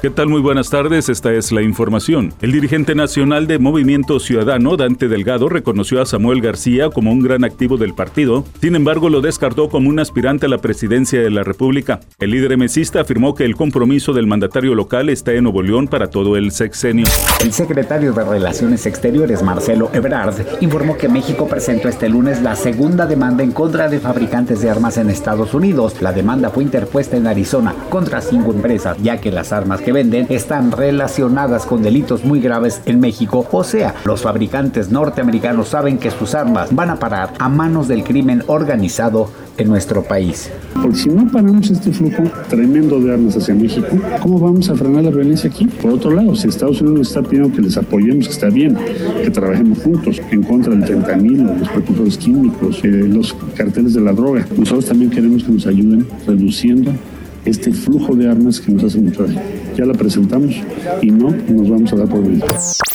¿Qué tal? Muy buenas tardes, esta es la información. El dirigente nacional de Movimiento Ciudadano, Dante Delgado, reconoció a Samuel García como un gran activo del partido, sin embargo lo descartó como un aspirante a la presidencia de la República. El líder emesista afirmó que el compromiso del mandatario local está en Nuevo León para todo el sexenio. El secretario de Relaciones Exteriores, Marcelo Ebrard, informó que México presentó este lunes la segunda demanda en contra de fabricantes de armas en Estados Unidos. La demanda fue interpuesta en Arizona contra cinco empresas, ya que las armas venden están relacionadas con delitos muy graves en México. O sea, los fabricantes norteamericanos saben que sus armas van a parar a manos del crimen organizado en nuestro país. Porque si no paramos este flujo tremendo de armas hacia México, ¿cómo vamos a frenar la violencia aquí? Por otro lado, si Estados Unidos está pidiendo que les apoyemos, que está bien, que trabajemos juntos en contra del fentanilo, los precursores químicos, eh, los carteles de la droga, nosotros también queremos que nos ayuden reduciendo este flujo de armas que nos hace mucho daño. Ya la presentamos y no nos vamos a dar por bien.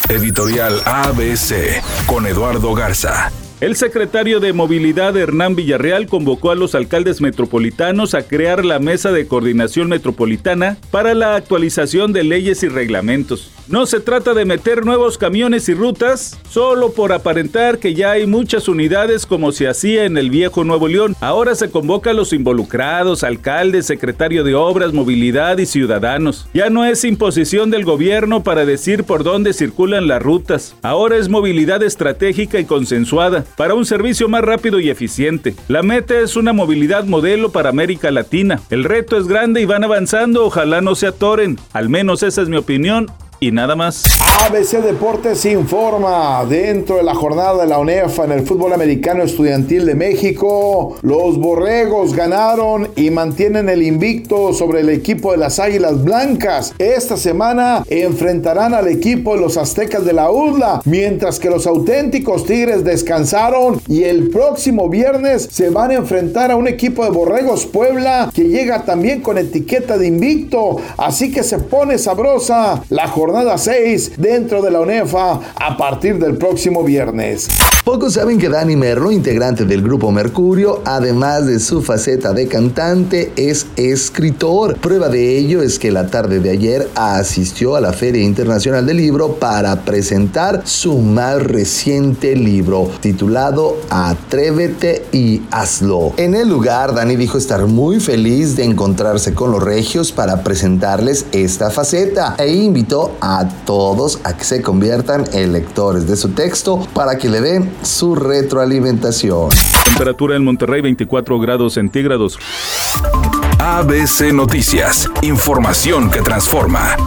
Editorial ABC con Eduardo Garza. El secretario de Movilidad Hernán Villarreal convocó a los alcaldes metropolitanos a crear la Mesa de Coordinación Metropolitana para la actualización de leyes y reglamentos. No se trata de meter nuevos camiones y rutas solo por aparentar que ya hay muchas unidades como se hacía en el viejo Nuevo León. Ahora se convoca a los involucrados, alcaldes, secretario de Obras, Movilidad y ciudadanos. Ya no es imposición del gobierno para decir por dónde circulan las rutas. Ahora es movilidad estratégica y consensuada para un servicio más rápido y eficiente. La meta es una movilidad modelo para América Latina. El reto es grande y van avanzando, ojalá no se atoren. Al menos esa es mi opinión y nada más. ABC Deportes informa dentro de la jornada de la UNEFA en el fútbol americano estudiantil de México, los Borregos ganaron y mantienen el invicto sobre el equipo de las Águilas Blancas. Esta semana enfrentarán al equipo de los Aztecas de la UDLA, mientras que los auténticos Tigres descansaron y el próximo viernes se van a enfrentar a un equipo de Borregos Puebla que llega también con etiqueta de invicto, así que se pone sabrosa la jornada jornada 6 dentro de la UNEFA a partir del próximo viernes. Pocos saben que Dani Merlo, integrante del grupo Mercurio, además de su faceta de cantante, es escritor. Prueba de ello es que la tarde de ayer asistió a la Feria Internacional del Libro para presentar su más reciente libro, titulado Atrévete y hazlo. En el lugar, Dani dijo estar muy feliz de encontrarse con los regios para presentarles esta faceta e invitó a todos a que se conviertan en lectores de su texto para que le den su retroalimentación. Temperatura en Monterrey 24 grados centígrados. ABC Noticias, información que transforma.